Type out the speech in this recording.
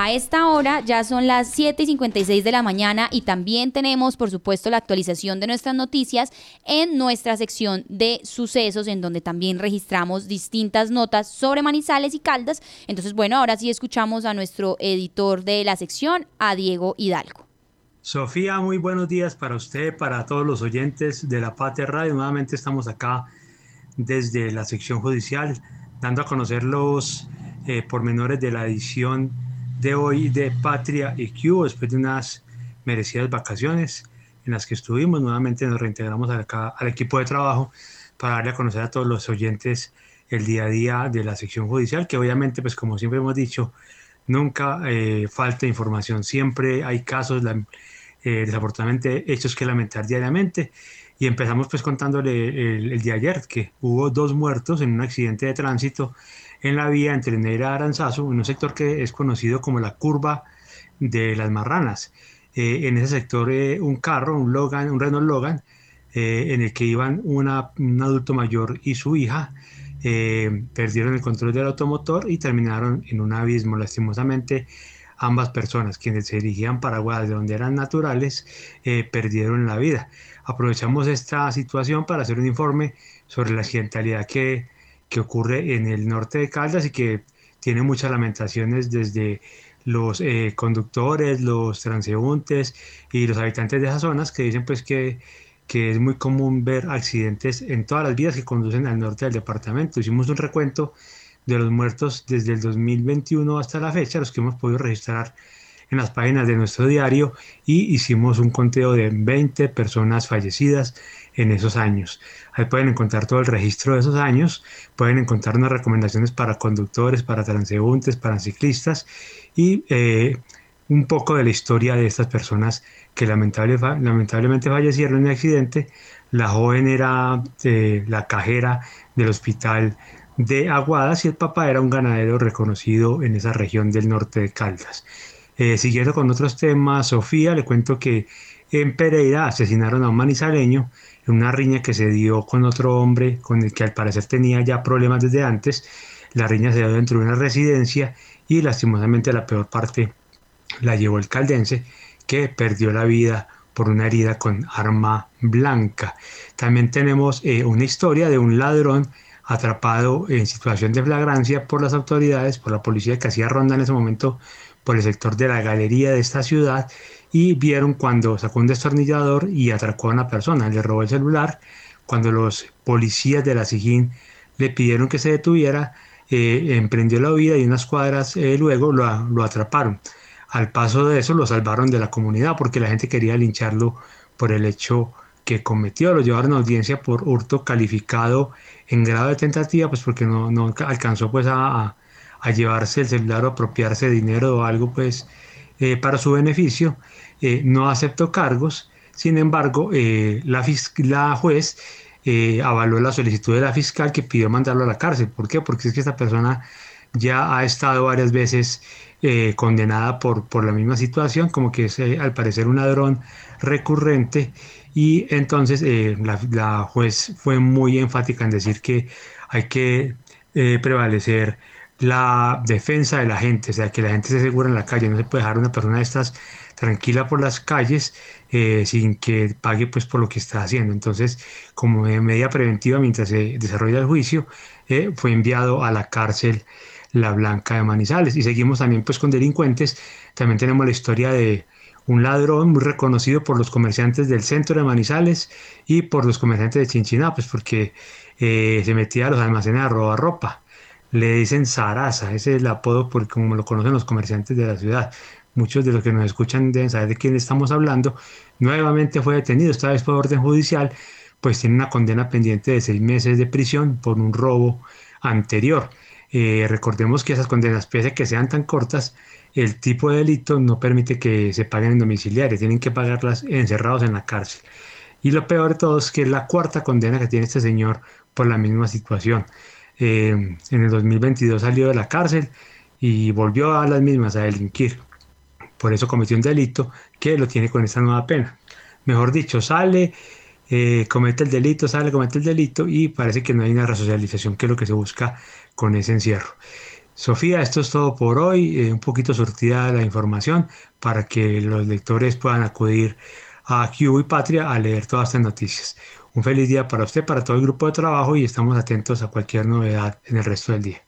A esta hora ya son las 7 y 56 de la mañana y también tenemos, por supuesto, la actualización de nuestras noticias en nuestra sección de sucesos, en donde también registramos distintas notas sobre Manizales y Caldas. Entonces, bueno, ahora sí escuchamos a nuestro editor de la sección, a Diego Hidalgo. Sofía, muy buenos días para usted, para todos los oyentes de la Patria Radio. Nuevamente estamos acá desde la sección judicial, dando a conocer los eh, pormenores de la edición de hoy de Patria y Q, después de unas merecidas vacaciones en las que estuvimos. Nuevamente nos reintegramos acá al equipo de trabajo para darle a conocer a todos los oyentes el día a día de la sección judicial, que obviamente, pues como siempre hemos dicho, nunca eh, falta información, siempre hay casos, eh, desafortunadamente, hechos que lamentar diariamente. Y empezamos pues contándole el, día ayer que hubo dos muertos en un accidente de tránsito en la vía entre Neira y Aranzazo, en un sector que es conocido como la curva de las marranas. Eh, en ese sector eh, un carro, un Logan, un Renault Logan, eh, en el que iban una, un adulto mayor y su hija, perdieron el control del automotor y terminaron en un abismo. Lastimosamente, ambas personas, quienes se dirigían para de donde eran naturales, perdieron la vida. Aprovechamos esta situación para hacer un informe sobre la accidentalidad que que ocurre en el norte de Caldas y que tiene muchas lamentaciones desde los eh, conductores, los transeúntes y los habitantes de esas zonas que dicen pues que, que es muy común ver accidentes en todas las vías que conducen al norte del departamento. Hicimos un recuento de los muertos desde el 2021 hasta la fecha, los que hemos podido registrar en las páginas de nuestro diario y hicimos un conteo de 20 personas fallecidas en esos años. Ahí pueden encontrar todo el registro de esos años, pueden encontrar unas recomendaciones para conductores, para transeúntes, para ciclistas y eh, un poco de la historia de estas personas que lamentablemente fallecieron en el accidente. La joven era eh, la cajera del hospital de Aguadas y el papá era un ganadero reconocido en esa región del norte de Caldas. Eh, siguiendo con otros temas, Sofía, le cuento que en Pereira asesinaron a un manizaleño en una riña que se dio con otro hombre con el que al parecer tenía ya problemas desde antes. La riña se dio dentro de una residencia y lastimosamente la peor parte la llevó el caldense que perdió la vida por una herida con arma blanca. También tenemos eh, una historia de un ladrón atrapado en situación de flagrancia por las autoridades, por la policía que hacía ronda en ese momento por el sector de la galería de esta ciudad y vieron cuando sacó un destornillador y atracó a una persona, le robó el celular. Cuando los policías de la SIGIN le pidieron que se detuviera, eh, emprendió la huida y unas cuadras eh, luego lo, lo atraparon. Al paso de eso lo salvaron de la comunidad porque la gente quería lincharlo por el hecho que cometió. Lo llevaron a audiencia por hurto calificado en grado de tentativa, pues porque no, no alcanzó pues a, a llevarse el celular o apropiarse dinero o algo pues eh, para su beneficio, eh, no aceptó cargos, sin embargo eh, la, la, juez avaló la solicitud de la fiscal que pidió mandarlo a la cárcel. ¿Por qué? Porque es que esta persona ya ha estado varias veces condenada por, por la misma situación, como que es al parecer un ladrón recurrente y entonces la, la, juez fue muy enfática en decir que hay que prevalecer la defensa de la gente, o sea, que la gente se segura en la calle, no se puede dejar una persona de estas tranquila por las calles eh, sin que pague pues por lo que está haciendo. Entonces, como medida preventiva, mientras se desarrolla el juicio, eh, fue enviado a la cárcel La Blanca de Manizales. Y seguimos también pues con delincuentes. También tenemos la historia de un ladrón muy reconocido por los comerciantes del centro de Manizales y por los comerciantes de Chinchiná, pues porque eh, se metía a los almacenes a robar ropa le dicen Sarasa, ese es el apodo por como lo conocen los comerciantes de la ciudad. Muchos de los que nos escuchan deben saber de quién estamos hablando. Nuevamente fue detenido, esta vez por orden judicial, pues tiene una condena pendiente de seis meses de prisión por un robo anterior. Eh, recordemos que esas condenas, pese a que sean tan cortas, el tipo de delito no permite que se paguen en domiciliario, tienen que pagarlas encerrados en la cárcel. Y lo peor de todo es que es la cuarta condena que tiene este señor por la misma situación. Eh, en el 2022 salió de la cárcel y volvió a las mismas a delinquir. Por eso cometió un delito que lo tiene con esta nueva pena. Mejor dicho, sale, eh, comete el delito, sale, comete el delito y parece que no hay una resocialización que es lo que se busca con ese encierro. Sofía, esto es todo por hoy, eh, un poquito surtida la información para que los lectores puedan acudir a Q y Patria a leer todas estas noticias. Un feliz día para usted, para todo el grupo de trabajo y estamos atentos a cualquier novedad en el resto del día.